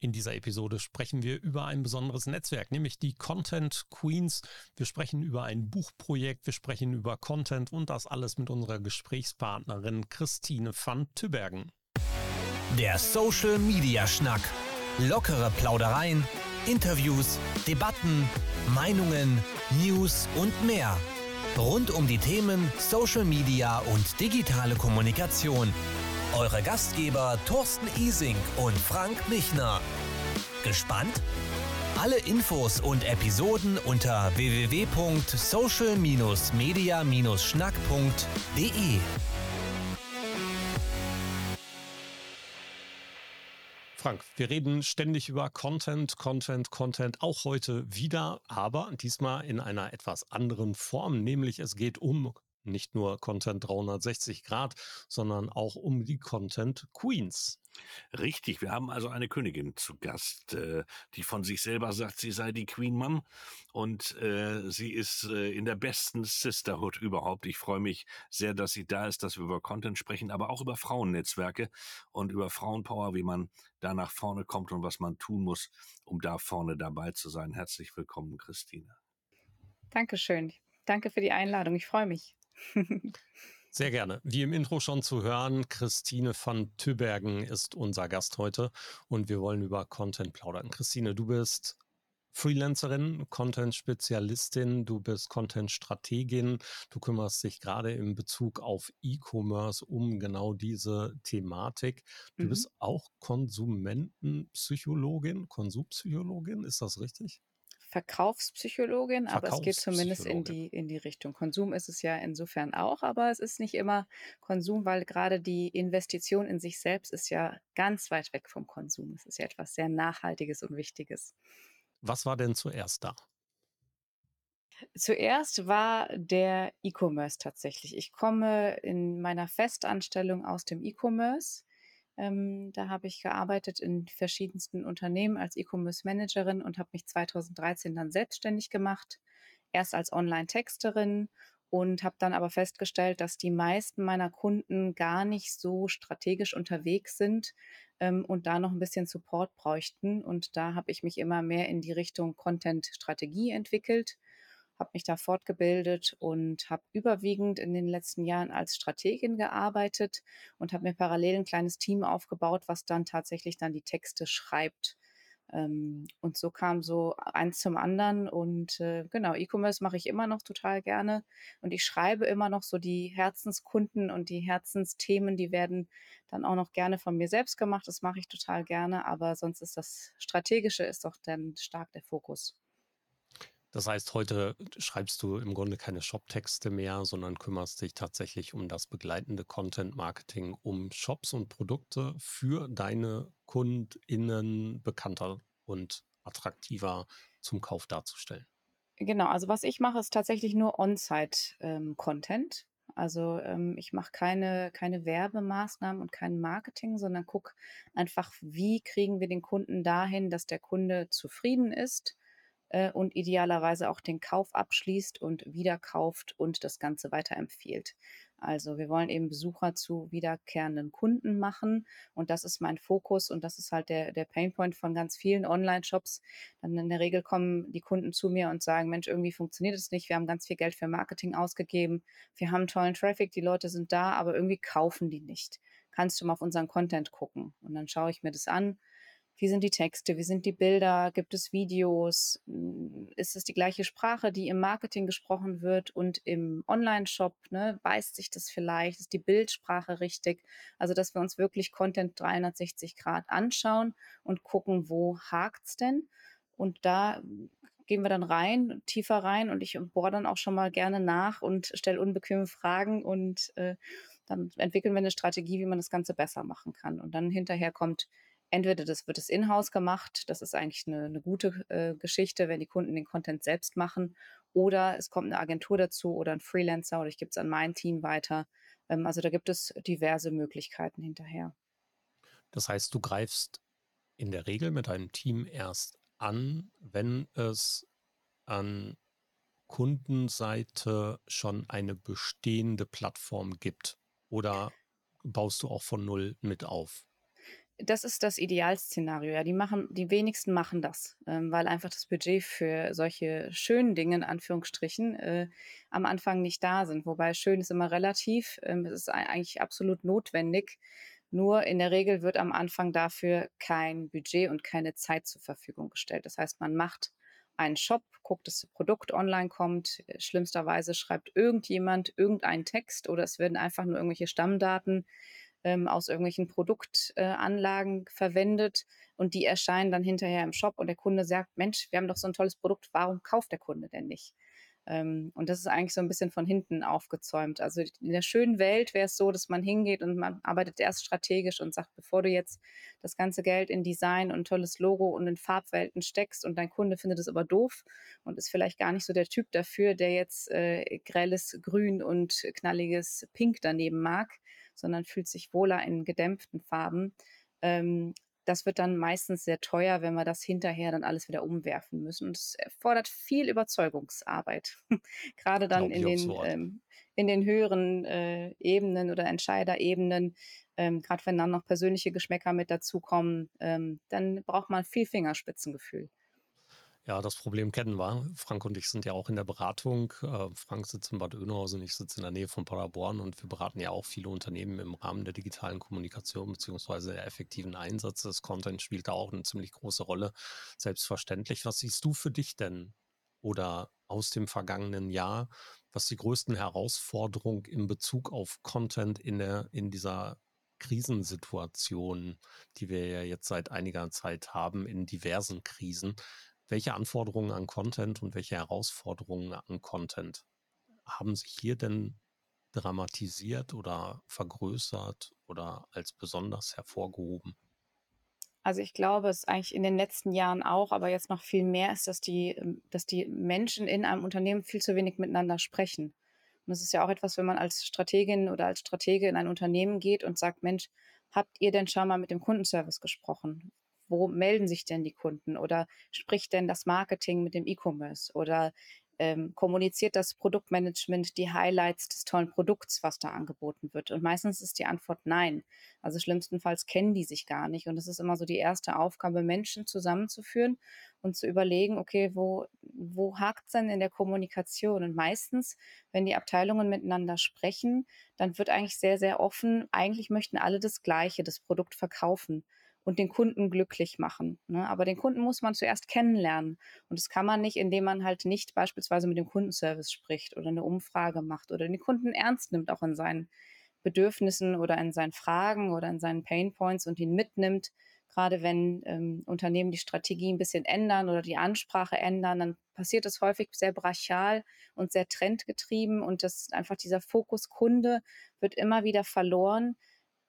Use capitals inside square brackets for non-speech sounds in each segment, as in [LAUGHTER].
In dieser Episode sprechen wir über ein besonderes Netzwerk, nämlich die Content Queens. Wir sprechen über ein Buchprojekt, wir sprechen über Content und das alles mit unserer Gesprächspartnerin Christine van Tübergen. Der Social Media Schnack. Lockere Plaudereien, Interviews, Debatten, Meinungen, News und mehr. Rund um die Themen Social Media und digitale Kommunikation eure Gastgeber Thorsten Ising und Frank Michner. Gespannt? Alle Infos und Episoden unter www.social-media-schnack.de. Frank, wir reden ständig über Content, Content, Content, auch heute wieder, aber diesmal in einer etwas anderen Form, nämlich es geht um nicht nur Content 360 Grad, sondern auch um die Content Queens. Richtig, wir haben also eine Königin zu Gast, äh, die von sich selber sagt, sie sei die Queen Mom und äh, sie ist äh, in der besten Sisterhood überhaupt. Ich freue mich sehr, dass sie da ist, dass wir über Content sprechen, aber auch über Frauennetzwerke und über Frauenpower, wie man da nach vorne kommt und was man tun muss, um da vorne dabei zu sein. Herzlich willkommen, Christine. Dankeschön. Danke für die Einladung. Ich freue mich. [LAUGHS] Sehr gerne. Wie im Intro schon zu hören, Christine van Tübergen ist unser Gast heute und wir wollen über Content plaudern. Christine, du bist Freelancerin, Content-Spezialistin, du bist Content-Strategin, du kümmerst dich gerade in Bezug auf E-Commerce um genau diese Thematik. Du mhm. bist auch Konsumentenpsychologin, Konsumpsychologin, ist das richtig? Verkaufspsychologin, aber es geht zumindest in die, in die Richtung. Konsum ist es ja insofern auch, aber es ist nicht immer Konsum, weil gerade die Investition in sich selbst ist ja ganz weit weg vom Konsum. Es ist ja etwas sehr Nachhaltiges und Wichtiges. Was war denn zuerst da? Zuerst war der E-Commerce tatsächlich. Ich komme in meiner Festanstellung aus dem E-Commerce ähm, da habe ich gearbeitet in verschiedensten Unternehmen als E-Commerce-Managerin und habe mich 2013 dann selbstständig gemacht. Erst als Online-Texterin und habe dann aber festgestellt, dass die meisten meiner Kunden gar nicht so strategisch unterwegs sind ähm, und da noch ein bisschen Support bräuchten. Und da habe ich mich immer mehr in die Richtung Content-Strategie entwickelt habe mich da fortgebildet und habe überwiegend in den letzten Jahren als Strategin gearbeitet und habe mir parallel ein kleines Team aufgebaut, was dann tatsächlich dann die Texte schreibt. Ähm, und so kam so eins zum anderen. Und äh, genau, E-Commerce mache ich immer noch total gerne. Und ich schreibe immer noch so die Herzenskunden und die Herzensthemen, die werden dann auch noch gerne von mir selbst gemacht. Das mache ich total gerne. Aber sonst ist das Strategische ist doch dann stark der Fokus. Das heißt, heute schreibst du im Grunde keine Shop-Texte mehr, sondern kümmerst dich tatsächlich um das begleitende Content-Marketing, um Shops und Produkte für deine KundInnen bekannter und attraktiver zum Kauf darzustellen. Genau, also was ich mache, ist tatsächlich nur On-Site-Content. Ähm, also ähm, ich mache keine, keine Werbemaßnahmen und kein Marketing, sondern gucke einfach, wie kriegen wir den Kunden dahin, dass der Kunde zufrieden ist äh, und idealerweise auch den Kauf abschließt und wieder kauft und das Ganze weiterempfiehlt. Also wir wollen eben Besucher zu wiederkehrenden Kunden machen und das ist mein Fokus und das ist halt der, der Painpoint von ganz vielen Online-Shops. Dann in der Regel kommen die Kunden zu mir und sagen, Mensch, irgendwie funktioniert es nicht, wir haben ganz viel Geld für Marketing ausgegeben, wir haben tollen Traffic, die Leute sind da, aber irgendwie kaufen die nicht. Kannst du mal auf unseren Content gucken? Und dann schaue ich mir das an wie sind die Texte? Wie sind die Bilder? Gibt es Videos? Hm, ist es die gleiche Sprache, die im Marketing gesprochen wird und im Online-Shop? Ne? Beißt sich das vielleicht? Ist die Bildsprache richtig? Also, dass wir uns wirklich Content 360 Grad anschauen und gucken, wo hakt's denn? Und da gehen wir dann rein, tiefer rein und ich bohre dann auch schon mal gerne nach und stelle unbequeme Fragen und äh, dann entwickeln wir eine Strategie, wie man das Ganze besser machen kann. Und dann hinterher kommt entweder das wird es in-house gemacht, das ist eigentlich eine, eine gute äh, Geschichte, wenn die Kunden den Content selbst machen, oder es kommt eine Agentur dazu oder ein Freelancer oder ich gebe es an mein Team weiter. Ähm, also da gibt es diverse Möglichkeiten hinterher. Das heißt, du greifst in der Regel mit deinem Team erst an, wenn es an Kundenseite schon eine bestehende Plattform gibt? Oder baust du auch von null mit auf? Das ist das Idealszenario. Ja, die machen, die wenigsten machen das, ähm, weil einfach das Budget für solche schönen Dinge in Anführungsstrichen äh, am Anfang nicht da sind. Wobei schön ist immer relativ. Ähm, es ist eigentlich absolut notwendig. Nur in der Regel wird am Anfang dafür kein Budget und keine Zeit zur Verfügung gestellt. Das heißt, man macht einen Shop, guckt, dass das Produkt online kommt. Schlimmsterweise schreibt irgendjemand irgendeinen Text oder es werden einfach nur irgendwelche Stammdaten ähm, aus irgendwelchen Produktanlagen äh, verwendet und die erscheinen dann hinterher im Shop und der Kunde sagt, Mensch, wir haben doch so ein tolles Produkt, warum kauft der Kunde denn nicht? Ähm, und das ist eigentlich so ein bisschen von hinten aufgezäumt. Also in der schönen Welt wäre es so, dass man hingeht und man arbeitet erst strategisch und sagt, bevor du jetzt das ganze Geld in Design und tolles Logo und in Farbwelten steckst und dein Kunde findet es aber doof und ist vielleicht gar nicht so der Typ dafür, der jetzt äh, grelles Grün und knalliges Pink daneben mag, sondern fühlt sich wohler in gedämpften Farben. Ähm, das wird dann meistens sehr teuer, wenn wir das hinterher dann alles wieder umwerfen müssen. Und es erfordert viel Überzeugungsarbeit. [LAUGHS] Gerade dann in den, ähm, in den höheren äh, Ebenen oder Entscheiderebenen. Ähm, Gerade wenn dann noch persönliche Geschmäcker mit dazukommen, ähm, dann braucht man viel Fingerspitzengefühl. Ja, das Problem kennen wir. Frank und ich sind ja auch in der Beratung. Äh, Frank sitzt in Bad Oeynhausen, ich sitze in der Nähe von Paderborn und wir beraten ja auch viele Unternehmen im Rahmen der digitalen Kommunikation beziehungsweise der effektiven Einsätze. Das Content spielt da auch eine ziemlich große Rolle. Selbstverständlich. Was siehst du für dich denn oder aus dem vergangenen Jahr, was die größten Herausforderungen in Bezug auf Content in der, in dieser Krisensituation, die wir ja jetzt seit einiger Zeit haben, in diversen Krisen, welche Anforderungen an Content und welche Herausforderungen an Content haben sich hier denn dramatisiert oder vergrößert oder als besonders hervorgehoben? Also ich glaube, es eigentlich in den letzten Jahren auch, aber jetzt noch viel mehr ist, dass die, ähm, dass die Menschen in einem Unternehmen viel zu wenig miteinander sprechen. Und das ist ja auch etwas, wenn man als Strategin oder als Stratege in ein Unternehmen geht und sagt, Mensch, habt ihr denn schon mal mit dem Kundenservice gesprochen? Wo melden sich denn die Kunden oder spricht denn das Marketing mit dem E-Commerce oder ähm, kommuniziert das Produktmanagement die Highlights des tollen Produkts, was da angeboten wird? Und meistens ist die Antwort nein. Also schlimmstenfalls kennen die sich gar nicht. Und das ist immer so die erste Aufgabe, Menschen zusammenzuführen und zu überlegen, okay, wo, wo hakt es denn in der Kommunikation? Und meistens, wenn die Abteilungen miteinander sprechen, dann wird eigentlich sehr, sehr offen, eigentlich möchten alle das Gleiche, das Produkt verkaufen und den Kunden glücklich machen. Ne? Aber den Kunden muss man zuerst kennenlernen. Und das kann man nicht, indem man halt nicht beispielsweise mit dem Kundenservice spricht oder eine Umfrage macht oder den Kunden ernst nimmt, auch in seinen Bedürfnissen oder in seinen Fragen oder in seinen Painpoints und ihn mitnimmt. Gerade wenn ähm, Unternehmen die Strategie ein bisschen ändern oder die Ansprache ändern, dann passiert das häufig sehr brachial und sehr trendgetrieben und das einfach dieser Fokus Kunde wird immer wieder verloren,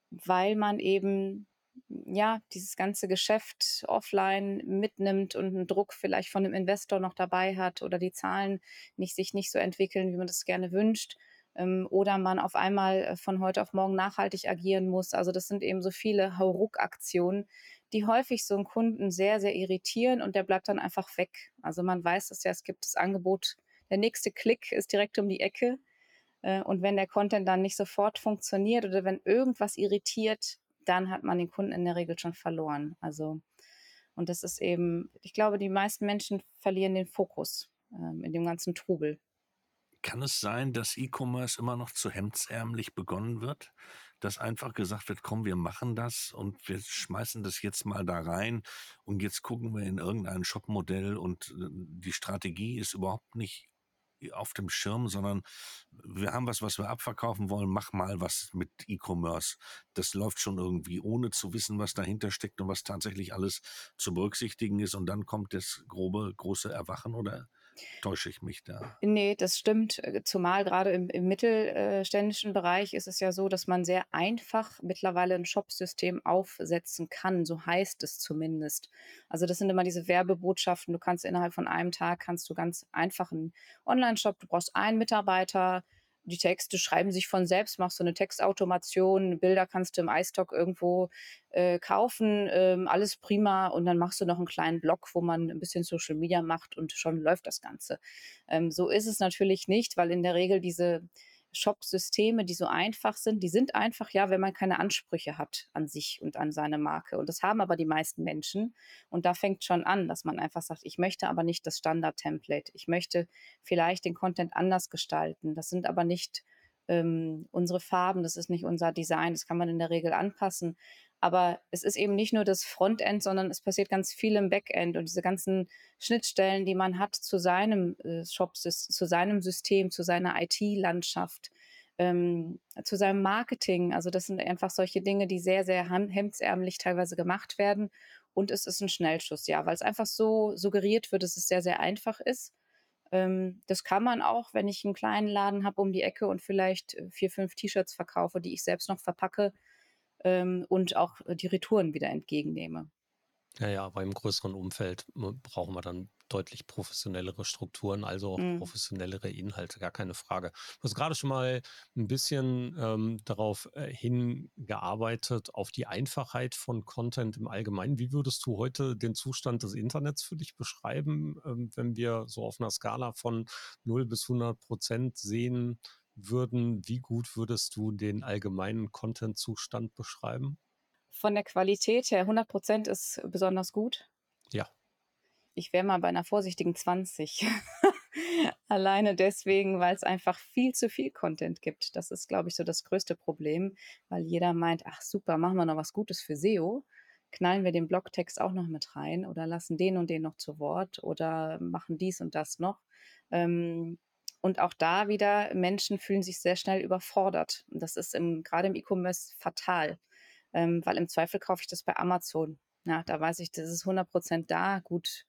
weil man eben ja, dieses ganze Geschäft offline mitnimmt und einen Druck vielleicht von dem Investor noch dabei hat oder die Zahlen nicht, sich nicht so entwickeln, wie man das gerne wünscht. Ähm, oder man auf einmal äh, von heute auf morgen nachhaltig agieren muss. Also das sind eben so viele Hauruck-Aktionen, die häufig so einen Kunden sehr, sehr irritieren und der bleibt dann einfach weg. Also man weiß dass ja, es gibt das Angebot, der nächste Klick ist direkt um die Ecke. Äh, und wenn der Content dann nicht sofort funktioniert oder wenn irgendwas irritiert, dann hat man den Kunden in der Regel schon verloren. Also, und das ist eben, ich glaube, die meisten Menschen verlieren den Fokus ähm, in dem ganzen Trubel. Kann es sein, dass E-Commerce immer noch zu hemdsärmlich begonnen wird? Dass einfach gesagt wird, komm, wir machen das und wir schmeißen das jetzt mal da rein und jetzt gucken wir in irgendein Shopmodell und äh, die Strategie ist überhaupt nicht auf dem Schirm, sondern wir haben was, was wir abverkaufen wollen, mach mal was mit E-Commerce. Das läuft schon irgendwie, ohne zu wissen, was dahinter steckt und was tatsächlich alles zu berücksichtigen ist. Und dann kommt das grobe, große Erwachen oder Täusche ich mich da? Nee, das stimmt. Äh, zumal gerade im, im mittelständischen Bereich ist es ja so, dass man sehr einfach mittlerweile ein Shopsystem aufsetzen kann. So heißt es zumindest. Also das sind immer diese Werbebotschaften. Du kannst innerhalb von einem Tag kannst du ganz einfach einen Online-Shop. Du brauchst einen Mitarbeiter die Texte schreiben sich von selbst, machst du eine Textautomation, Bilder kannst du im iStock irgendwo äh, kaufen, ähm, alles prima und dann machst du noch einen kleinen Blog, wo man ein bisschen Social Media macht und schon läuft das Ganze. Ähm, so ist es natürlich nicht, weil in der Regel diese Shop-Systeme, die so einfach sind, die sind einfach, ja, wenn man keine Ansprüche hat an sich und an seine Marke. Und das haben aber die meisten Menschen. Und da fängt schon an, dass man einfach sagt, ich möchte aber nicht das Standard-Template. Ich möchte vielleicht den Content anders gestalten. Das sind aber nicht ähm, unsere Farben, das ist nicht unser Design, das kann man in der Regel anpassen. Aber es ist eben nicht nur das Frontend, sondern es passiert ganz viel im Backend und diese ganzen Schnittstellen, die man hat zu seinem äh, Shop, zu seinem System, zu seiner IT-Landschaft, ähm, zu seinem Marketing. Also das sind einfach solche Dinge, die sehr, sehr hemdsärmlich teilweise gemacht werden. Und es ist ein Schnellschuss, ja, weil es einfach so suggeriert wird, dass es sehr, sehr einfach ist. Ähm, das kann man auch, wenn ich einen kleinen Laden habe um die Ecke und vielleicht äh, vier, fünf T-Shirts verkaufe, die ich selbst noch verpacke ähm, und auch die Retouren wieder entgegennehme. Ja, ja, aber im größeren Umfeld brauchen wir dann deutlich professionellere Strukturen, also auch mhm. professionellere Inhalte, gar keine Frage. Du hast gerade schon mal ein bisschen ähm, darauf äh, hingearbeitet, auf die Einfachheit von Content im Allgemeinen. Wie würdest du heute den Zustand des Internets für dich beschreiben, ähm, wenn wir so auf einer Skala von 0 bis 100 Prozent sehen würden? Wie gut würdest du den allgemeinen Content-Zustand beschreiben? Von der Qualität her, 100 Prozent ist besonders gut. Ja. Ich wäre mal bei einer vorsichtigen 20. [LAUGHS] Alleine deswegen, weil es einfach viel zu viel Content gibt. Das ist, glaube ich, so das größte Problem, weil jeder meint, ach super, machen wir noch was Gutes für SEO. Knallen wir den Blogtext auch noch mit rein oder lassen den und den noch zu Wort oder machen dies und das noch. Ähm, und auch da wieder, Menschen fühlen sich sehr schnell überfordert. Und das ist im, gerade im E-Commerce fatal, ähm, weil im Zweifel kaufe ich das bei Amazon. Ja, da weiß ich, das ist 100% da. Gut,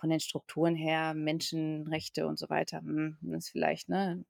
von den Strukturen her, Menschenrechte und so weiter, hm, ist vielleicht, ne,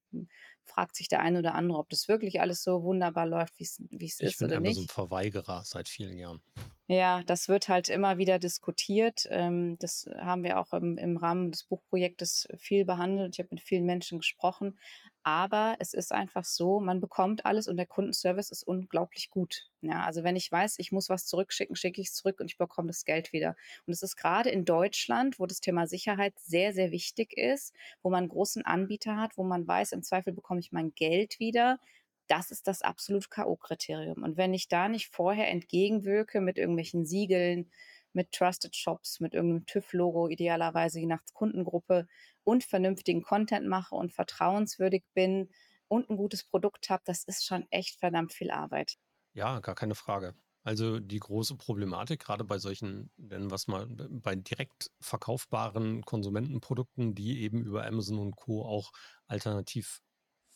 fragt sich der eine oder andere, ob das wirklich alles so wunderbar läuft, wie es ist ich bin oder nicht. Ich bin Verweigerer seit vielen Jahren. Ja, das wird halt immer wieder diskutiert. Ähm, das haben wir auch im, im Rahmen des Buchprojektes viel behandelt. Ich habe mit vielen Menschen gesprochen. Aber es ist einfach so, man bekommt alles und der Kundenservice ist unglaublich gut. Ja, also wenn ich weiß, ich muss was zurückschicken, schicke ich es zurück und ich bekomme das Geld wieder. Und es ist gerade in Deutschland, wo das Thema Sicherheit sehr, sehr wichtig ist, wo man einen großen Anbieter hat, wo man weiß, im Zweifel bekomme ich mein Geld wieder. Das ist das absolute K.O.-Kriterium. Und wenn ich da nicht vorher entgegenwirke mit irgendwelchen Siegeln, mit Trusted Shops, mit irgendeinem TÜV-Logo, idealerweise je nach Kundengruppe und vernünftigen Content mache und vertrauenswürdig bin und ein gutes Produkt habe, das ist schon echt verdammt viel Arbeit. Ja, gar keine Frage. Also die große Problematik, gerade bei solchen, nennen wir es mal, bei direkt verkaufbaren Konsumentenprodukten, die eben über Amazon und Co. auch alternativ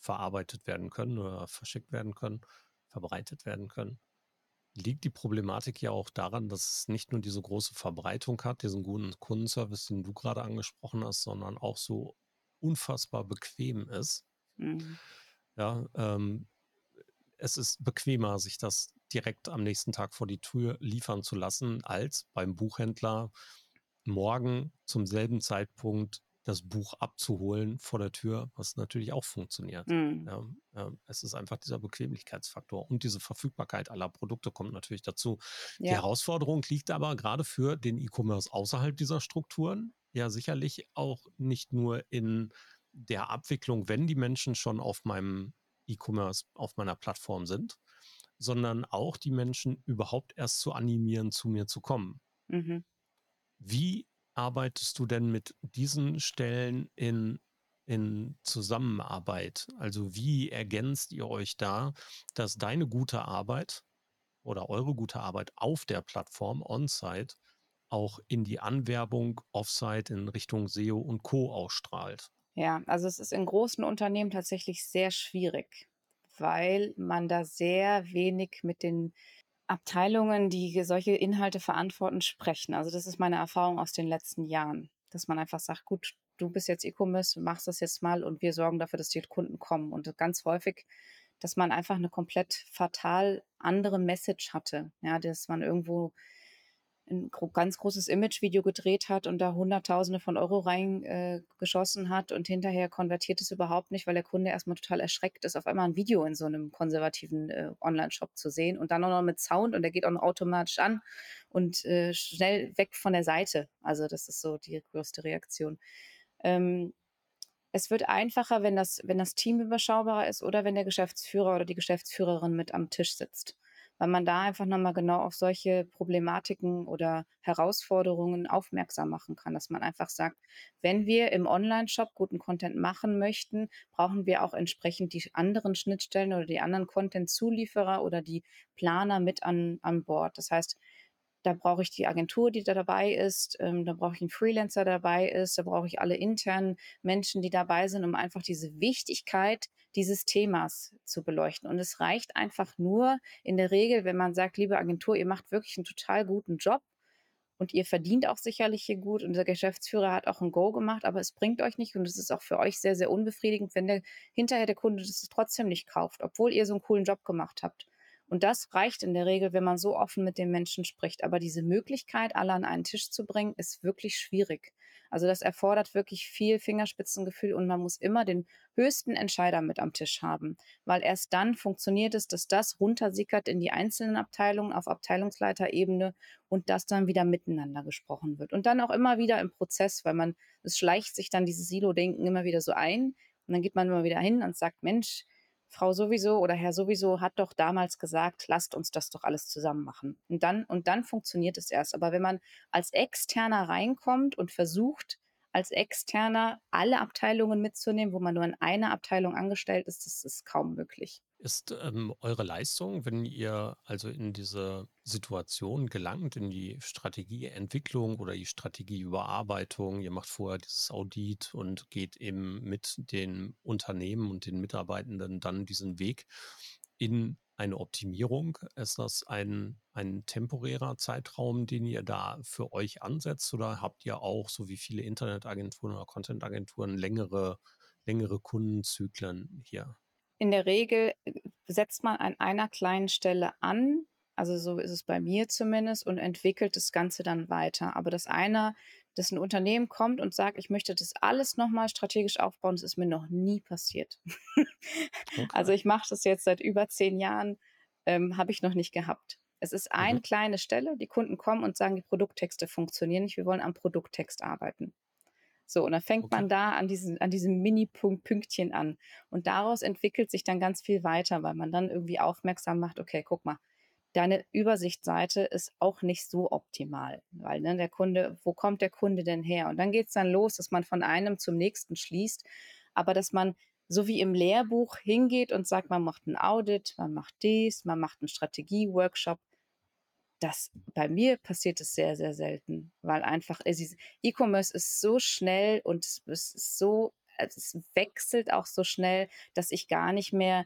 verarbeitet werden können oder verschickt werden können, verbreitet werden können, liegt die Problematik ja auch daran, dass es nicht nur diese große Verbreitung hat, diesen guten Kundenservice, den du gerade angesprochen hast, sondern auch so unfassbar bequem ist. Mhm. Ja, ähm, es ist bequemer, sich das direkt am nächsten Tag vor die Tür liefern zu lassen, als beim Buchhändler morgen zum selben Zeitpunkt das Buch abzuholen vor der Tür, was natürlich auch funktioniert. Mhm. Ja, ja, es ist einfach dieser Bequemlichkeitsfaktor und diese Verfügbarkeit aller Produkte kommt natürlich dazu. Ja. Die Herausforderung liegt aber gerade für den E-Commerce außerhalb dieser Strukturen ja sicherlich auch nicht nur in der Abwicklung, wenn die Menschen schon auf meinem E-Commerce, auf meiner Plattform sind, sondern auch die Menschen überhaupt erst zu animieren, zu mir zu kommen. Mhm. Wie arbeitest du denn mit diesen Stellen in, in Zusammenarbeit? Also wie ergänzt ihr euch da, dass deine gute Arbeit oder eure gute Arbeit auf der Plattform on-site auch in die Anwerbung off-site in Richtung SEO und Co. ausstrahlt? Ja, also es ist in großen Unternehmen tatsächlich sehr schwierig, weil man da sehr wenig mit den Abteilungen, die solche Inhalte verantworten, sprechen. Also das ist meine Erfahrung aus den letzten Jahren, dass man einfach sagt, gut, du bist jetzt E-Commerce, machst das jetzt mal und wir sorgen dafür, dass die Kunden kommen. Und ganz häufig, dass man einfach eine komplett fatal andere Message hatte. Ja, dass man irgendwo ein ganz großes Imagevideo gedreht hat und da Hunderttausende von Euro reingeschossen äh, hat und hinterher konvertiert es überhaupt nicht, weil der Kunde erstmal total erschreckt ist, auf einmal ein Video in so einem konservativen äh, Online-Shop zu sehen und dann auch noch mit Sound und der geht auch noch automatisch an und äh, schnell weg von der Seite. Also das ist so die größte Reaktion. Ähm, es wird einfacher, wenn das, wenn das Team überschaubarer ist oder wenn der Geschäftsführer oder die Geschäftsführerin mit am Tisch sitzt weil man da einfach nochmal genau auf solche Problematiken oder Herausforderungen aufmerksam machen kann, dass man einfach sagt, wenn wir im Online-Shop guten Content machen möchten, brauchen wir auch entsprechend die anderen Schnittstellen oder die anderen Content-Zulieferer oder die Planer mit an, an Bord. Das heißt, da brauche ich die Agentur, die da dabei ist, ähm, da brauche ich einen Freelancer, der dabei ist, da brauche ich alle internen Menschen, die dabei sind, um einfach diese Wichtigkeit dieses Themas zu beleuchten. Und es reicht einfach nur in der Regel, wenn man sagt, liebe Agentur, ihr macht wirklich einen total guten Job und ihr verdient auch sicherlich hier gut und der Geschäftsführer hat auch ein Go gemacht, aber es bringt euch nicht und es ist auch für euch sehr, sehr unbefriedigend, wenn der hinterher der Kunde das trotzdem nicht kauft, obwohl ihr so einen coolen Job gemacht habt. Und das reicht in der Regel, wenn man so offen mit den Menschen spricht. Aber diese Möglichkeit, alle an einen Tisch zu bringen, ist wirklich schwierig. Also das erfordert wirklich viel Fingerspitzengefühl und man muss immer den höchsten Entscheider mit am Tisch haben, weil erst dann funktioniert es, dass das runtersickert in die einzelnen Abteilungen auf Abteilungsleiterebene und das dann wieder miteinander gesprochen wird. Und dann auch immer wieder im Prozess, weil man, es schleicht sich dann dieses Silo-Denken immer wieder so ein und dann geht man immer wieder hin und sagt, Mensch, Frau sowieso oder Herr sowieso hat doch damals gesagt, lasst uns das doch alles zusammen machen. Und dann, und dann funktioniert es erst. Aber wenn man als Externer reinkommt und versucht, als Externer alle Abteilungen mitzunehmen, wo man nur in einer Abteilung angestellt ist, das ist kaum möglich. Ist ähm, eure Leistung, wenn ihr also in diese Situation gelangt, in die Strategieentwicklung oder die Strategieüberarbeitung, ihr macht vorher dieses Audit und geht eben mit den Unternehmen und den Mitarbeitenden dann diesen Weg in eine Optimierung? Ist das ein, ein temporärer Zeitraum, den ihr da für euch ansetzt oder habt ihr auch, so wie viele Internetagenturen oder Contentagenturen, längere, längere Kundenzyklen hier? In der Regel äh, setzt man an einer kleinen Stelle an, also so ist es bei mir zumindest, und entwickelt das Ganze dann weiter. Aber das eine, dass ein Unternehmen kommt und sagt, ich möchte das alles nochmal strategisch aufbauen, das ist mir noch nie passiert. [LAUGHS] Okay. Also ich mache das jetzt seit über zehn Jahren, ähm, habe ich noch nicht gehabt. Es ist eine mhm. kleine Stelle, die Kunden kommen und sagen, die Produkttexte funktionieren nicht, wir wollen am Produkttext arbeiten. So, und dann fängt okay. man da an, diesen, an diesem Mini-Pünktchen an. Und daraus entwickelt sich dann ganz viel weiter, weil man dann irgendwie aufmerksam macht, okay, guck mal, deine Übersichtsseite ist auch nicht so optimal, weil ne, der Kunde, wo kommt der Kunde denn her? Und dann geht es dann los, dass man von einem zum nächsten schließt, aber dass man so wie im Lehrbuch hingeht und sagt, man macht ein Audit, man macht dies, man macht einen Strategie-Workshop, das bei mir passiert es sehr, sehr selten, weil einfach E-Commerce ist so schnell und es ist so, es wechselt auch so schnell, dass ich gar nicht mehr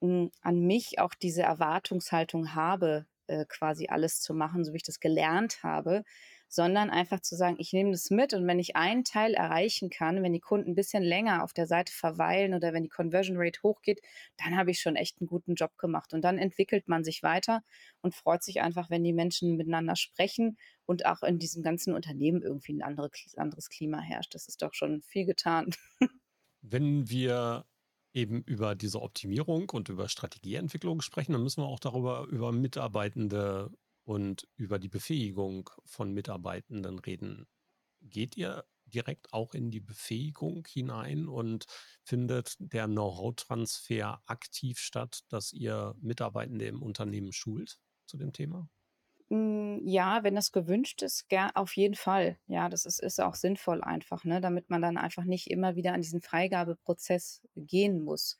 hm, an mich auch diese Erwartungshaltung habe, äh, quasi alles zu machen, so wie ich das gelernt habe, sondern einfach zu sagen, ich nehme das mit und wenn ich einen Teil erreichen kann, wenn die Kunden ein bisschen länger auf der Seite verweilen oder wenn die Conversion Rate hochgeht, dann habe ich schon echt einen guten Job gemacht. Und dann entwickelt man sich weiter und freut sich einfach, wenn die Menschen miteinander sprechen und auch in diesem ganzen Unternehmen irgendwie ein andere, anderes Klima herrscht. Das ist doch schon viel getan. [LAUGHS] Wenn wir eben über diese Optimierung und über Strategieentwicklung sprechen, dann müssen wir auch darüber über Mitarbeitende und über die Befähigung von Mitarbeitenden reden. Geht ihr direkt auch in die Befähigung hinein und findet der Know-how-Transfer aktiv statt, dass ihr Mitarbeitende im Unternehmen schult zu dem Thema? Hm, ja, wenn das gewünscht ist, gern, auf jeden Fall. Ja, das ist, ist auch sinnvoll einfach, ne, damit man dann einfach nicht immer wieder an diesen Freigabeprozess gehen muss.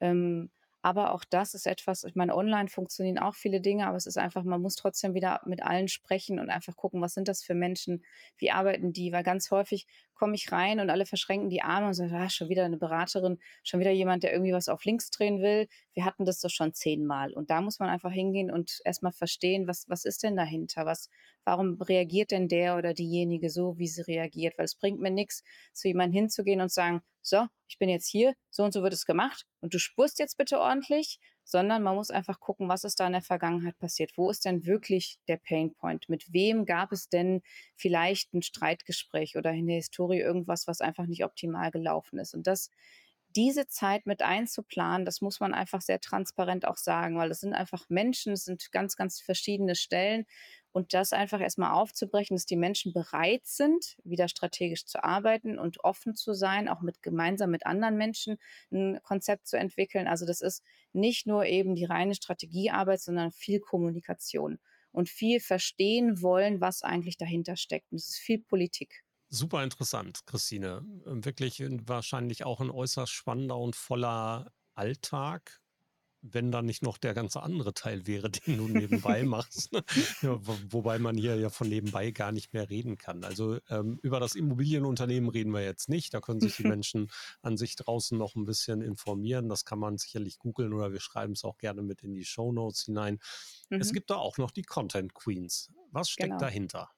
Ähm, aber auch das ist etwas, ich meine, online funktionieren auch viele Dinge, aber es ist einfach, man muss trotzdem wieder mit allen sprechen und einfach gucken, was sind das für Menschen, wie arbeiten die, weil ganz häufig komme ich rein und alle verschränken die Arme und sagen, ah, schon wieder eine Beraterin, schon wieder jemand, der irgendwie was auf links drehen will. Wir hatten das doch schon zehnmal. Und da muss man einfach hingehen und erstmal verstehen, was, was ist denn dahinter? Was, warum reagiert denn der oder diejenige so, wie sie reagiert? Weil es bringt mir nichts, zu jemandem hinzugehen und sagen, so, ich bin jetzt hier, so und so wird es gemacht und du spurst jetzt bitte ordentlich, sondern man muss einfach gucken, was ist da in der Vergangenheit passiert. Wo ist denn wirklich der Painpoint? Mit wem gab es denn vielleicht ein Streitgespräch oder in der Historie irgendwas, was einfach nicht optimal gelaufen ist? Und das diese Zeit mit einzuplanen, das muss man einfach sehr transparent auch sagen, weil es sind einfach Menschen, es sind ganz, ganz verschiedene Stellen und das einfach erstmal aufzubrechen, dass die Menschen bereit sind, wieder strategisch zu arbeiten und offen zu sein, auch mit gemeinsam mit anderen Menschen ein Konzept zu entwickeln. Also das ist nicht nur eben die reine Strategiearbeit, sondern viel Kommunikation und viel verstehen wollen, was eigentlich dahinter steckt. Und es ist viel Politik. Super interessant, Christine. Wirklich wahrscheinlich auch ein äußerst spannender und voller Alltag wenn da nicht noch der ganze andere Teil wäre, [LAUGHS] den du nebenbei [LAUGHS] machst. ja, wobei man hier ja von nebenbei gar nicht mehr reden kann. Also ähm, über das Immobilienunternehmen reden wir jetzt nicht. Da können sich die [LAUGHS] Menschen an sich draußen noch ein bisschen informieren. Das kann man sicherlich googeln oder wir schreiben es auch gerne mit in die Show Notes hinein. Mhm. Es gibt da auch noch die Content Queens. Was steckt genau. dahinter?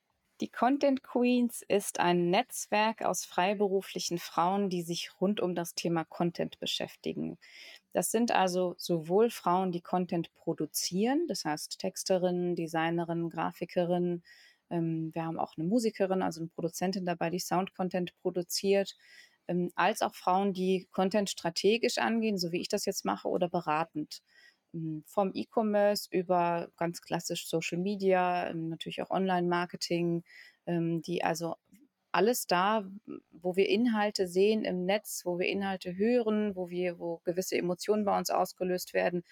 Die Content Queens ist ein Netzwerk aus freiberuflichen Frauen, die sich rund um das Thema Content beschäftigen. Das sind also sowohl Frauen, die Content produzieren, das heißt Texterinnen, Designerinnen, Grafikerinnen. Ähm, wir haben auch eine Musikerin, also eine Produzentin dabei, die Sound-Content produziert, ähm, als auch Frauen, die Content strategisch angehen, so wie ich das jetzt mache, oder beratend. Ähm, vom E-Commerce über ganz klassisch Social Media, ähm, natürlich auch Online-Marketing, ähm, die also alles da, wo wir Inhalte sehen im Netz, wo wir Inhalte hören, wo wir, wo gewisse Emotionen bei uns ausgelöst werden,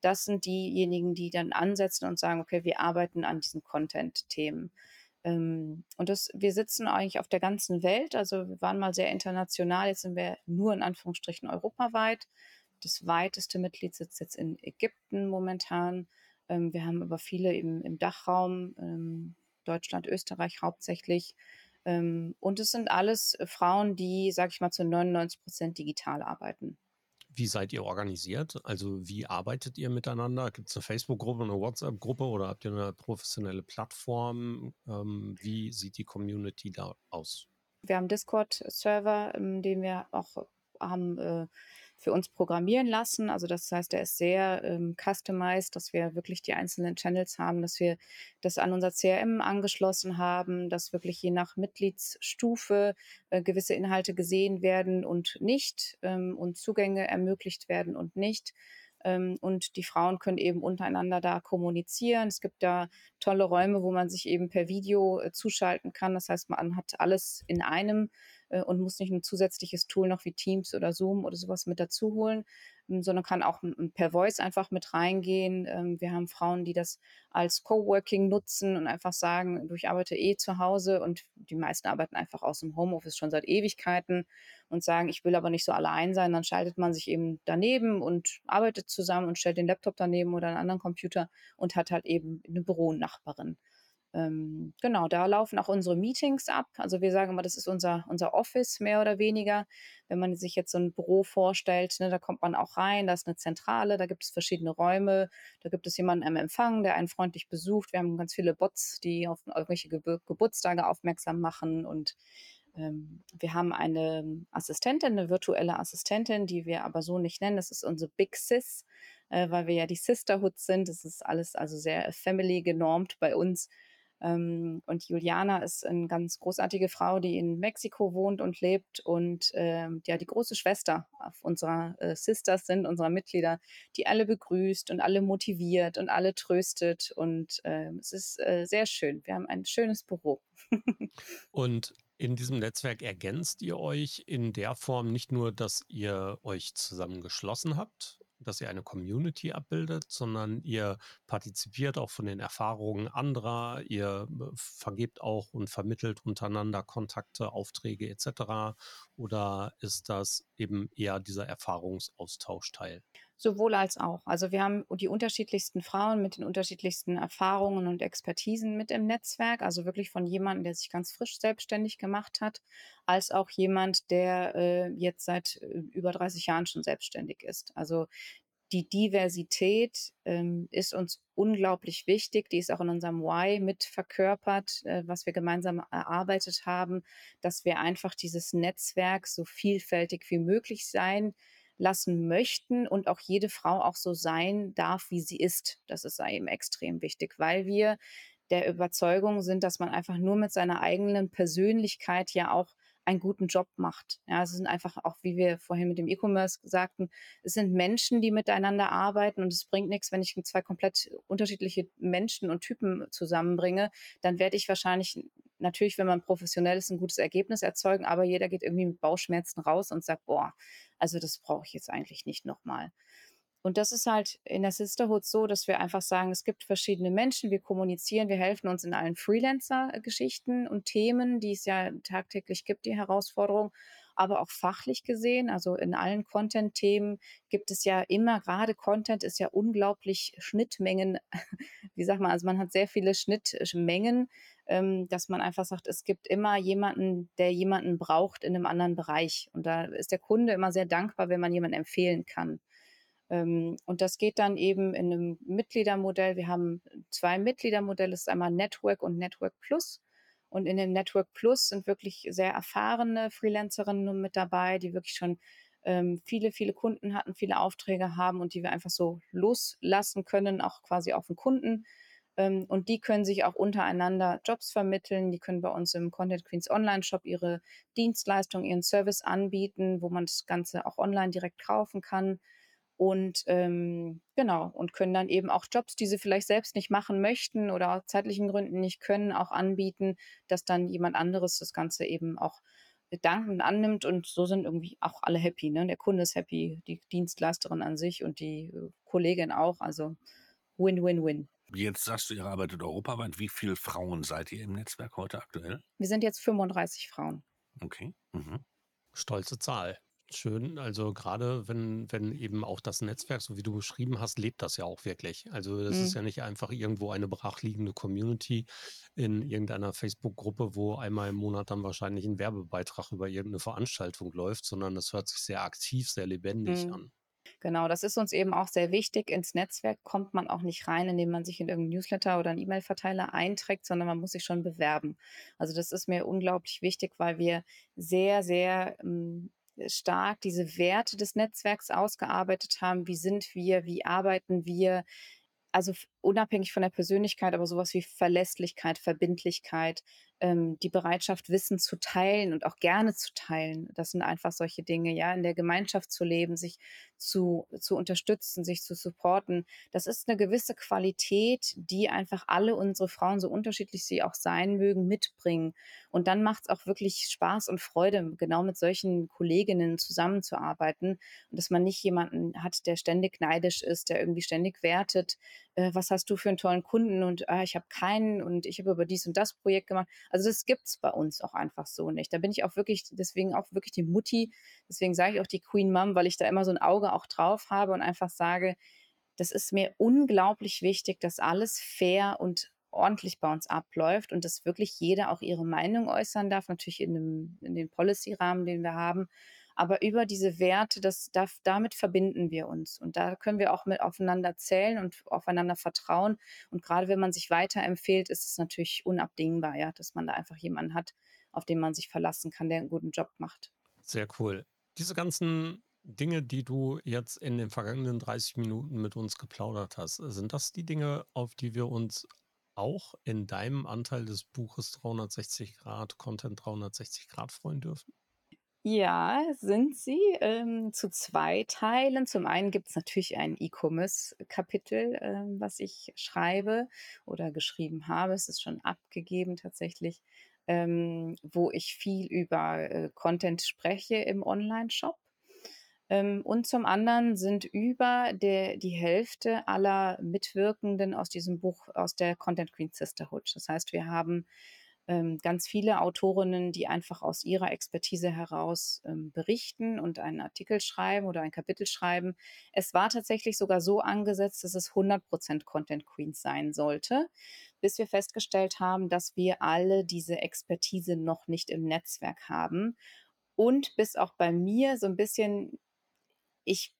das sind diejenigen, die dann ansetzen und sagen, okay, wir arbeiten an diesen Content-Themen. und das, wir sitzen eigentlich auf der ganzen Welt. Also wir waren mal sehr international, jetzt sind wir nur in Anführungsstrichen europaweit. Das weiteste Mitglied sitzt jetzt in Ägypten momentan. Ähm, wir haben aber viele im, im Dachraum, ähm, Deutschland, Österreich hauptsächlich. Ähm, und es sind alles Frauen, die, sag ich mal, zu 99 Prozent digital arbeiten. Wie seid ihr organisiert? Also wie arbeitet ihr miteinander? Gibt es eine Facebook-Gruppe, eine WhatsApp-Gruppe oder habt ihr eine professionelle Plattform? Ähm, wie sieht die Community da aus? Wir haben Discord-Server, den wir auch haben äh, für uns programmieren lassen. Also das heißt, der ist sehr ähm, customized, dass wir wirklich die einzelnen Channels haben, dass wir das an unser CRM angeschlossen haben, dass wirklich je nach Mitgliedsstufe äh, gewisse Inhalte gesehen werden und nicht ähm, und Zugänge ermöglicht werden und nicht ähm, und die Frauen können eben untereinander da kommunizieren. Es gibt da tolle Räume, wo man sich eben per Video äh, zuschalten kann. Das heißt, man hat alles in einem und muss nicht ein zusätzliches Tool noch wie Teams oder Zoom oder sowas mit dazu holen, ähm, sondern kann auch per Voice einfach mit reingehen. Ähm, wir haben Frauen, die das als Coworking nutzen und einfach sagen, ich arbeite eh zu Hause und die meisten arbeiten einfach aus dem Homeoffice schon seit Ewigkeiten und sagen, ich will aber nicht so allein sein, dann schaltet man sich eben daneben und arbeitet zusammen und stellt den Laptop daneben oder einen anderen Computer und hat halt eben eine Büronachbarin ähm, genau, da laufen auch unsere Meetings ab. Also wir sagen immer, das ist unser, unser Office mehr oder weniger. Wenn man sich jetzt so ein Büro vorstellt, ne, da kommt man auch rein, da ist eine Zentrale, da gibt es verschiedene Räume, da gibt es jemanden am Empfang, der einen freundlich besucht. Wir haben ganz viele Bots, die auf irgendwelche Ge Geburtstage aufmerksam machen und ähm, wir haben eine Assistentin, eine virtuelle Assistentin, die wir aber so nicht nennen. Das ist unsere Big Sis, äh, weil wir ja die Sisterhood sind. Das ist alles also sehr family genormt bei uns. Ähm, und Juliana ist eine ganz großartige Frau, die in Mexiko wohnt und lebt und ähm, ja die große Schwester unserer äh, Sisters sind, unserer Mitglieder, die alle begrüßt und alle motiviert und alle tröstet. Und äh, es ist äh, sehr schön. Wir haben ein schönes Büro. [LAUGHS] und in diesem Netzwerk ergänzt ihr euch in der Form nicht nur, dass ihr euch zusammengeschlossen habt dass ihr eine Community abbildet, sondern ihr partizipiert auch von den Erfahrungen anderer, ihr äh, vergebt auch und vermittelt untereinander Kontakte, Aufträge etc. Oder ist das eben eher dieser Erfahrungsaustauschteil? Sowohl als auch. Also wir haben die unterschiedlichsten Frauen mit den unterschiedlichsten Erfahrungen und Expertisen mit im Netzwerk. Also wirklich von jemandem, der sich ganz frisch selbstständig gemacht hat, als auch jemand, der äh, jetzt seit äh, über 30 Jahren schon selbstständig ist. Also die Diversität ähm, ist uns unglaublich wichtig. Die ist auch in unserem Why mit verkörpert, äh, was wir gemeinsam erarbeitet haben, dass wir einfach dieses Netzwerk so vielfältig wie möglich sein lassen möchten und auch jede Frau auch so sein darf, wie sie ist. Das ist eben extrem wichtig, weil wir der Überzeugung sind, dass man einfach nur mit seiner eigenen Persönlichkeit ja auch einen guten Job macht. Ja, es sind einfach auch, wie wir vorhin mit dem E-Commerce sagten, es sind Menschen, die miteinander arbeiten und es bringt nichts, wenn ich zwei komplett unterschiedliche Menschen und Typen zusammenbringe, dann werde ich wahrscheinlich natürlich, wenn man professionell ist, ein gutes Ergebnis erzeugen, aber jeder geht irgendwie mit Bauchschmerzen raus und sagt, boah, also das brauche ich jetzt eigentlich nicht nochmal. Und das ist halt in der Sisterhood so, dass wir einfach sagen, es gibt verschiedene Menschen, wir kommunizieren, wir helfen uns in allen Freelancer-Geschichten und Themen, die es ja tagtäglich gibt, die Herausforderung, aber auch fachlich gesehen, also in allen Content-Themen gibt es ja immer, gerade Content ist ja unglaublich Schnittmengen, [LAUGHS] wie sagt man, also man hat sehr viele Schnittmengen, ähm, dass man einfach sagt, es gibt immer jemanden, der jemanden braucht in einem anderen Bereich. Und da ist der Kunde immer sehr dankbar, wenn man jemanden empfehlen kann. Ähm, und das geht dann eben in einem Mitgliedermodell. Wir haben zwei Mitgliedermodelle, das ist einmal Network und Network Plus. Und in dem Network Plus sind wirklich sehr erfahrene Freelancerinnen mit dabei, die wirklich schon ähm, viele, viele Kunden hatten, viele Aufträge haben und die wir einfach so loslassen können, auch quasi auf den Kunden. Ähm, und die können sich auch untereinander Jobs vermitteln. Die können bei uns im Content Queens Online Shop ihre Dienstleistung, ihren Service anbieten, wo man das Ganze auch online direkt kaufen kann und ähm, genau und können dann eben auch Jobs, die sie vielleicht selbst nicht machen möchten oder aus zeitlichen Gründen nicht können, auch anbieten, dass dann jemand anderes das Ganze eben auch dankend annimmt und so sind irgendwie auch alle happy. Ne? Der Kunde ist happy, die Dienstleisterin an sich und die äh, Kollegin auch. Also Win-Win-Win. Jetzt sagst du, ihr arbeitet europaweit. Wie viele Frauen seid ihr im Netzwerk heute aktuell? Wir sind jetzt 35 Frauen. Okay. Mhm. Stolze Zahl. Schön, also gerade wenn, wenn eben auch das Netzwerk, so wie du beschrieben hast, lebt das ja auch wirklich. Also das mhm. ist ja nicht einfach irgendwo eine brachliegende Community in irgendeiner Facebook-Gruppe, wo einmal im Monat dann wahrscheinlich ein Werbebeitrag über irgendeine Veranstaltung läuft, sondern das hört sich sehr aktiv, sehr lebendig mhm. an. Genau, das ist uns eben auch sehr wichtig. Ins Netzwerk kommt man auch nicht rein, indem man sich in irgendeinen Newsletter oder einen E-Mail-Verteiler einträgt, sondern man muss sich schon bewerben. Also das ist mir unglaublich wichtig, weil wir sehr, sehr ähm, stark diese Werte des Netzwerks ausgearbeitet haben. Wie sind wir? Wie arbeiten wir? Also unabhängig von der Persönlichkeit, aber sowas wie Verlässlichkeit, Verbindlichkeit, ähm, die Bereitschaft, Wissen zu teilen und auch gerne zu teilen. Das sind einfach solche Dinge, ja, in der Gemeinschaft zu leben, sich zu, zu unterstützen, sich zu supporten. Das ist eine gewisse Qualität, die einfach alle unsere Frauen, so unterschiedlich sie auch sein mögen, mitbringen. Und dann macht es auch wirklich Spaß und Freude, genau mit solchen Kolleginnen zusammenzuarbeiten und dass man nicht jemanden hat, der ständig neidisch ist, der irgendwie ständig wertet, äh, was hast du für einen tollen Kunden und ah, ich habe keinen und ich habe über dies und das Projekt gemacht. Also das gibt es bei uns auch einfach so nicht. Da bin ich auch wirklich, deswegen auch wirklich die Mutti, deswegen sage ich auch die Queen Mom, weil ich da immer so ein Auge auch drauf habe und einfach sage, das ist mir unglaublich wichtig, dass alles fair und ordentlich bei uns abläuft und dass wirklich jeder auch ihre Meinung äußern darf, natürlich in, dem, in den Policy-Rahmen, den wir haben aber über diese Werte, das, darf, damit verbinden wir uns. Und da können wir auch mit aufeinander zählen und aufeinander vertrauen. Und gerade wenn man sich weiterempfiehlt, ist es natürlich unabdingbar, ja, dass man da einfach jemanden hat, auf den man sich verlassen kann, der einen guten Job macht. Sehr cool. Diese ganzen Dinge, die du jetzt in den vergangenen 30 Minuten mit uns geplaudert hast, sind das die Dinge, auf die wir uns auch in deinem Anteil des Buches 360 Grad, Content 360 Grad freuen dürfen? Ja, sind sie, ähm, zu zwei Teilen. Zum einen gibt es natürlich ein E-Commerce-Kapitel, ähm, was ich schreibe oder geschrieben habe. Es ist schon abgegeben tatsächlich, ähm, wo ich viel über äh, Content spreche im Online-Shop. Ähm, und zum anderen sind über der, die Hälfte aller Mitwirkenden aus diesem Buch aus der Content Queen Sisterhood. Das heißt, wir haben ähm, ganz viele Autorinnen, die einfach aus ihrer Expertise heraus ähm, berichten und einen Artikel schreiben oder ein Kapitel schreiben. Es war tatsächlich sogar so angesetzt, dass es 100% Content Queens sein sollte, bis wir festgestellt haben, dass wir alle diese Expertise noch nicht im Netzwerk haben. Und bis auch bei mir so ein bisschen ich,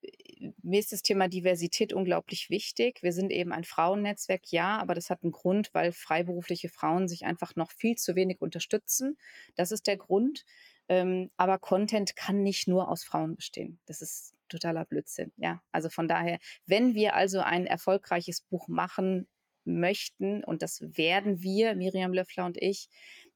mir ist das Thema Diversität unglaublich wichtig. Wir sind eben ein Frauennetzwerk, ja, aber das hat einen Grund, weil freiberufliche Frauen sich einfach noch viel zu wenig unterstützen. Das ist der Grund. Ähm, aber Content kann nicht nur aus Frauen bestehen. Das ist totaler Blödsinn. Ja, also von daher, wenn wir also ein erfolgreiches Buch machen möchten, und das werden wir, Miriam Löffler und ich,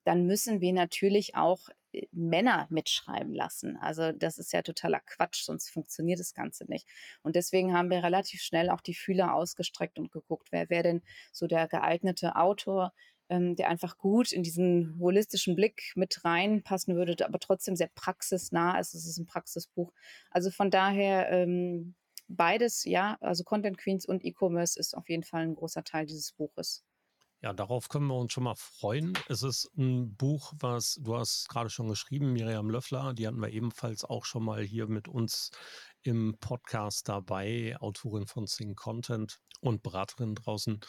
dann müssen wir natürlich auch äh, Männer mitschreiben lassen. Also das ist ja totaler Quatsch, sonst funktioniert das Ganze nicht. Und deswegen haben wir relativ schnell auch die Fühler ausgestreckt und geguckt, wer wäre denn so der geeignete Autor, ähm, der einfach gut in diesen holistischen Blick mit reinpassen würde, aber trotzdem sehr praxisnah ist. Es ist ein Praxisbuch. Also von daher ähm, beides, ja, also Content Queens und E-Commerce ist auf jeden Fall ein großer Teil dieses Buches. Ja, darauf können wir uns schon mal freuen. Es ist ein Buch, was du hast gerade schon geschrieben, Miriam Löffler, die hatten wir ebenfalls auch schon mal hier mit uns im Podcast dabei, Autorin von Sing Content und Beraterin draußen.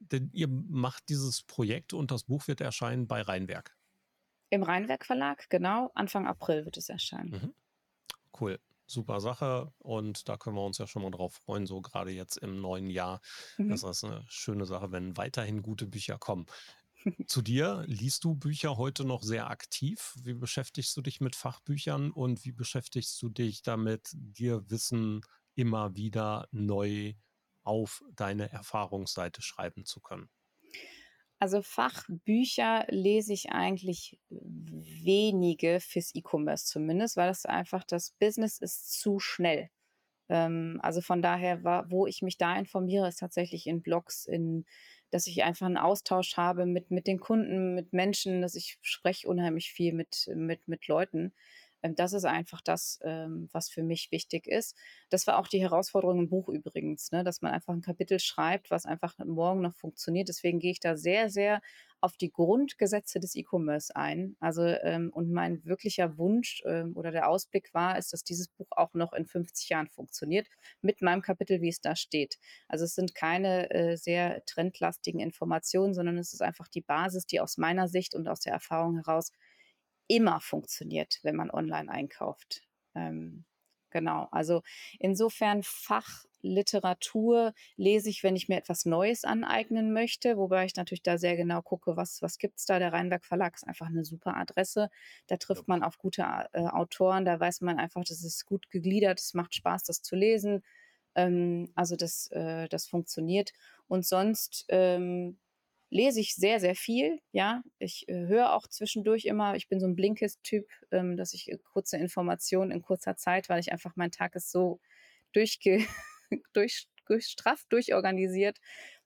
Denn ihr macht dieses Projekt und das Buch wird erscheinen bei Rheinwerk. Im Rheinwerk Verlag, genau. Anfang April wird es erscheinen. Mhm. Cool super Sache und da können wir uns ja schon mal drauf freuen, so gerade jetzt im neuen Jahr. Mhm. Das ist eine schöne Sache, wenn weiterhin gute Bücher kommen. Zu dir, liest du Bücher heute noch sehr aktiv? Wie beschäftigst du dich mit Fachbüchern und wie beschäftigst du dich damit, dir Wissen immer wieder neu auf deine Erfahrungsseite schreiben zu können? Also Fachbücher lese ich eigentlich wenige fürs E-Commerce zumindest, weil das einfach das Business ist zu schnell. Ähm, also von daher, war, wo ich mich da informiere, ist tatsächlich in Blogs, in, dass ich einfach einen Austausch habe mit, mit den Kunden, mit Menschen, dass ich spreche unheimlich viel mit, mit, mit Leuten. Ähm, das ist einfach das, ähm, was für mich wichtig ist. Das war auch die Herausforderung im Buch übrigens, ne? dass man einfach ein Kapitel schreibt, was einfach morgen noch funktioniert. Deswegen gehe ich da sehr, sehr auf die Grundgesetze des E-Commerce ein. Also ähm, und mein wirklicher Wunsch oder der Ausblick war, ist, dass dieses Buch auch noch in 50 Jahren funktioniert mit meinem Kapitel, wie es da steht. Also es sind keine äh, sehr trendlastigen Informationen, sondern es ist einfach die Basis, die aus meiner Sicht und aus der Erfahrung heraus immer funktioniert, wenn man online einkauft. Ähm, genau, also insofern Fachliteratur lese ich, wenn ich mir etwas Neues aneignen möchte, wobei ich natürlich da sehr genau gucke, was, was gibt es da. Der Rheinberg Verlag ist einfach eine super Adresse. Da trifft man auf gute äh, Autoren, da weiß man einfach, das ist gut gegliedert, es macht Spaß, das zu lesen. Ähm, also das, äh, das funktioniert. Und sonst ähm, lese ich sehr, sehr viel. Ja, ich äh, höre auch zwischendurch immer, ich bin so ein Blinkist-Typ, ähm, dass ich äh, kurze Informationen in kurzer Zeit, weil ich einfach, mein Tag ist so durchge [LAUGHS] durch, durchstrafft, durchorganisiert.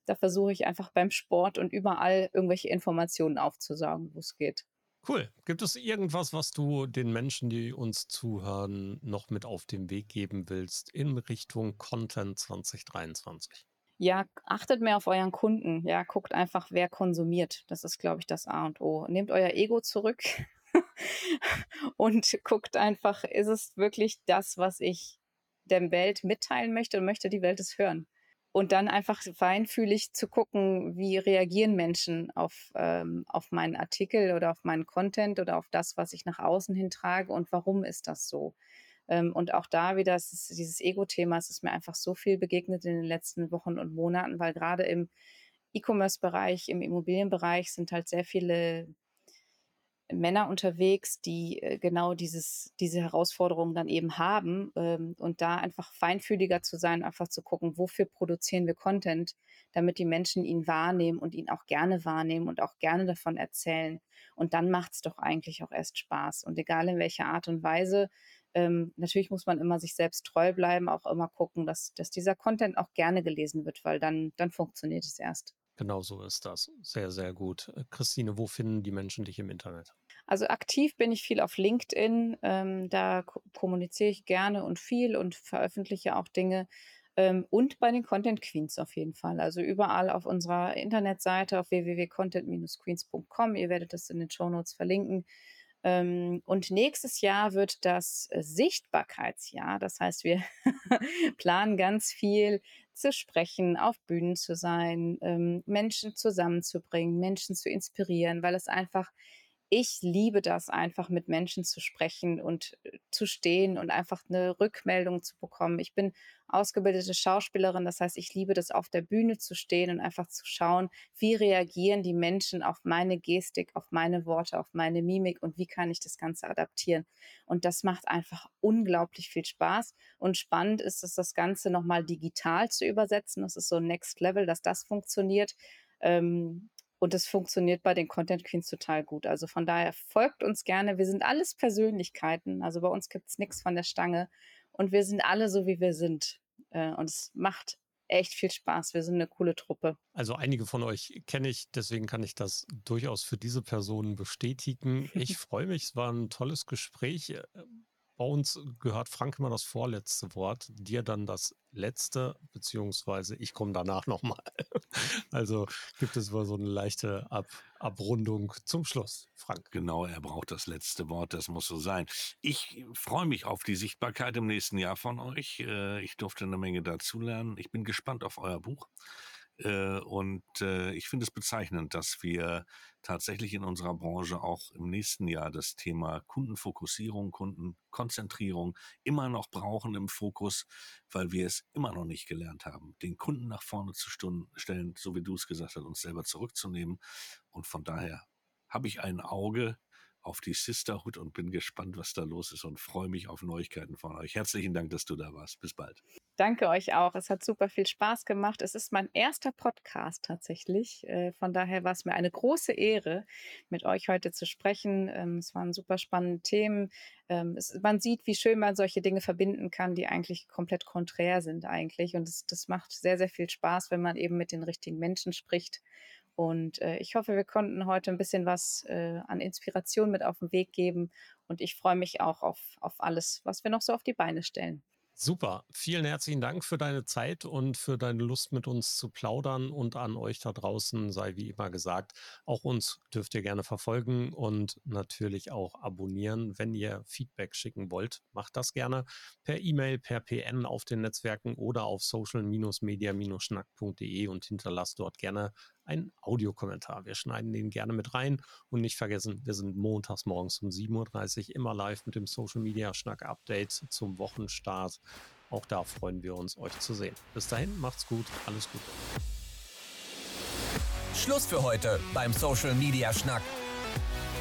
Da versuche ich einfach beim Sport und überall irgendwelche Informationen aufzusaugen, wo es geht. Cool. Gibt es irgendwas, was du den Menschen, die uns zuhören, noch mit auf den Weg geben willst in Richtung Content 2023? Ja, achtet mehr auf euren Kunden. Ja, guckt einfach, wer konsumiert. Das ist, glaube ich, das A und O. Nehmt euer Ego zurück [LAUGHS] und guckt einfach, ist es wirklich das, was ich der Welt mitteilen möchte und möchte die Welt es hören? Und dann einfach feinfühlig zu gucken, wie reagieren Menschen auf, ähm, auf meinen Artikel oder auf meinen Content oder auf das, was ich nach außen hin trage und warum ist das so? Ähm, und auch da wieder ist dieses Ego-Thema, es ist mir einfach so viel begegnet in den letzten Wochen und Monaten, weil gerade im E-Commerce-Bereich, im Immobilienbereich sind halt sehr viele Männer unterwegs, die äh, genau dieses, diese Herausforderungen dann eben haben ähm, und da einfach feinfühliger zu sein, einfach zu gucken, wofür produzieren wir Content, damit die Menschen ihn wahrnehmen und ihn auch gerne wahrnehmen und auch gerne davon erzählen. Und dann macht es doch eigentlich auch erst Spaß. Und egal in welcher Art und Weise, ähm, natürlich muss man immer sich selbst treu bleiben, auch immer gucken, dass, dass dieser Content auch gerne gelesen wird, weil dann, dann funktioniert es erst. Genau so ist das. Sehr, sehr gut. Äh, Christine, wo finden die Menschen dich im Internet? Also aktiv bin ich viel auf LinkedIn. Ähm, da kommuniziere ich gerne und viel und veröffentliche auch Dinge. Ähm, und bei den Content Queens auf jeden Fall. Also überall auf unserer Internetseite auf www.content-queens.com. Ihr werdet das in den Show Notes verlinken. Ähm, und nächstes Jahr wird das äh, Sichtbarkeitsjahr. Das heißt, wir [LAUGHS] planen ganz viel zu sprechen, auf Bühnen zu sein, ähm, Menschen zusammenzubringen, Menschen zu inspirieren, weil es einfach ich liebe das einfach mit Menschen zu sprechen und äh, zu stehen und einfach eine Rückmeldung zu bekommen. Ich bin ausgebildete Schauspielerin, das heißt, ich liebe das auf der Bühne zu stehen und einfach zu schauen, wie reagieren die Menschen auf meine Gestik, auf meine Worte, auf meine Mimik und wie kann ich das Ganze adaptieren. Und das macht einfach unglaublich viel Spaß und spannend ist es, das Ganze nochmal digital zu übersetzen. Das ist so Next Level, dass das funktioniert. Ähm, Und es funktioniert bei den Content Queens total gut. Also von daher folgt uns gerne. Wir sind alles Persönlichkeiten. Also bei uns gibt es nichts von der Stange. Und wir sind alle so, wie wir sind. Äh, und es macht echt viel Spaß. Wir sind eine coole Truppe. Also einige von euch kenne ich, deswegen kann ich das durchaus für diese Personen bestätigen. Ich [LAUGHS] freue mich, es war ein tolles Gespräch. Bei uns gehört Frank immer das vorletzte Wort, dir dann das letzte, beziehungsweise ich komme danach nochmal. [LAUGHS] Also gibt es wohl so eine leichte Ab Abrundung zum Schluss, Frank. Genau, er braucht das letzte Wort, das muss so sein. Ich freue mich auf die Sichtbarkeit im nächsten Jahr von euch. Äh, ich durfte eine Menge dazulernen. Ich bin gespannt auf euer Buch. Äh, und äh, ich finde es bezeichnend, dass wir tatsächlich in unserer Branche auch im nächsten Jahr das Thema Kundenfokussierung, Kundenkonzentrierung immer noch brauchen im Fokus, weil wir es immer noch nicht gelernt haben, den Kunden nach vorne zu stellen, so wie du es gesagt hast, uns selber zurückzunehmen. Und von daher habe ich ein Auge auf die Sisterhood und bin gespannt, was da los ist und freue mich auf Neuigkeiten von euch. Herzlichen Dank, dass du da warst. Bis bald. Danke euch auch. Es hat super viel Spaß gemacht. Es ist mein erster Podcast tatsächlich. Äh, von daher war es mir eine große Ehre, mit euch heute zu sprechen. Ähm, es waren super spannende Themen. Ähm, man sieht, wie schön man solche Dinge verbinden kann, die eigentlich komplett konträr sind eigentlich. Und das, das macht sehr, sehr viel Spaß, wenn man eben mit den richtigen Menschen spricht und äh, ich hoffe, wir konnten heute ein bisschen was äh, an Inspiration mit auf den Weg geben. Und ich freue mich auch auf, auf alles, was wir noch so auf die Beine stellen. Super. Vielen herzlichen Dank für deine Zeit und für deine Lust mit uns zu plaudern und an euch da draußen sei wie immer gesagt, auch uns dürft ihr gerne verfolgen und natürlich auch abonnieren, wenn ihr Feedback schicken wollt. Macht das gerne per E-Mail, per PN auf den Netzwerken oder auf social-media-schnack.de und hinterlasst dort gerne einen Audiokommentar. Wir schneiden den gerne mit rein und nicht vergessen, wir sind montags morgens um 7.30 Uhr immer live mit dem Social Media Schnack Update zum Wochenstart. Auch da freuen wir uns, euch zu sehen. Bis dahin, macht's gut, alles Gute. Schluss für heute beim Social Media Schnack.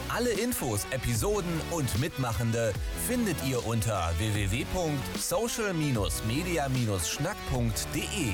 Alle Infos, Episoden und Mitmachende findet ihr unter www.social-media-schnack.de.